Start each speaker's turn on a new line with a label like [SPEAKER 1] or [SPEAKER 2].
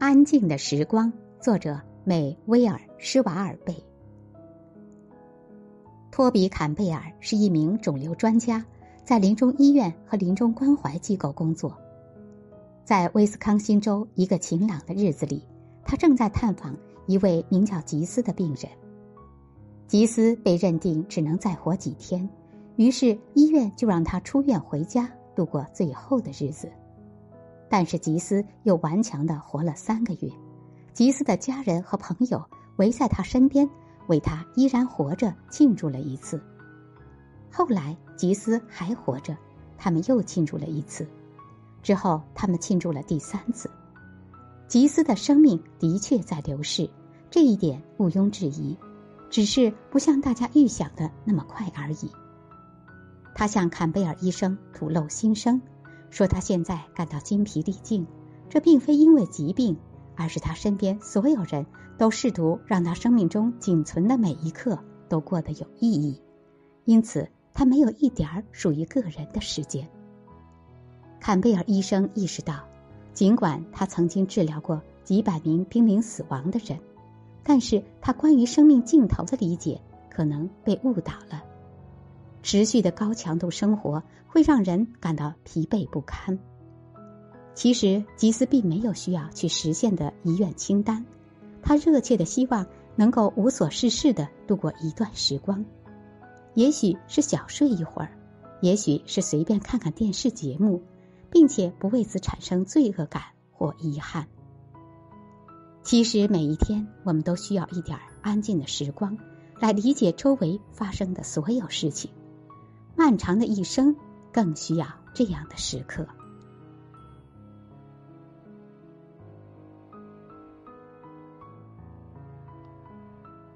[SPEAKER 1] 安静的时光，作者美威尔·施瓦尔贝。托比·坎贝尔是一名肿瘤专家，在临终医院和临终关怀机构工作。在威斯康星州一个晴朗的日子里，他正在探访一位名叫吉斯的病人。吉斯被认定只能再活几天，于是医院就让他出院回家度过最后的日子。但是吉斯又顽强的活了三个月，吉斯的家人和朋友围在他身边，为他依然活着庆祝了一次。后来吉斯还活着，他们又庆祝了一次。之后，他们庆祝了第三次。吉斯的生命的确在流逝，这一点毋庸置疑，只是不像大家预想的那么快而已。他向坎贝尔医生吐露心声，说他现在感到筋疲力尽，这并非因为疾病，而是他身边所有人都试图让他生命中仅存的每一刻都过得有意义，因此他没有一点儿属于个人的时间。坎贝尔医生意识到，尽管他曾经治疗过几百名濒临死亡的人，但是他关于生命尽头的理解可能被误导了。持续的高强度生活会让人感到疲惫不堪。其实，吉斯并没有需要去实现的遗愿清单，他热切的希望能够无所事事的度过一段时光，也许是小睡一会儿，也许是随便看看电视节目。并且不为此产生罪恶感或遗憾。其实每一天，我们都需要一点安静的时光，来理解周围发生的所有事情。漫长的一生，更需要这样的时刻。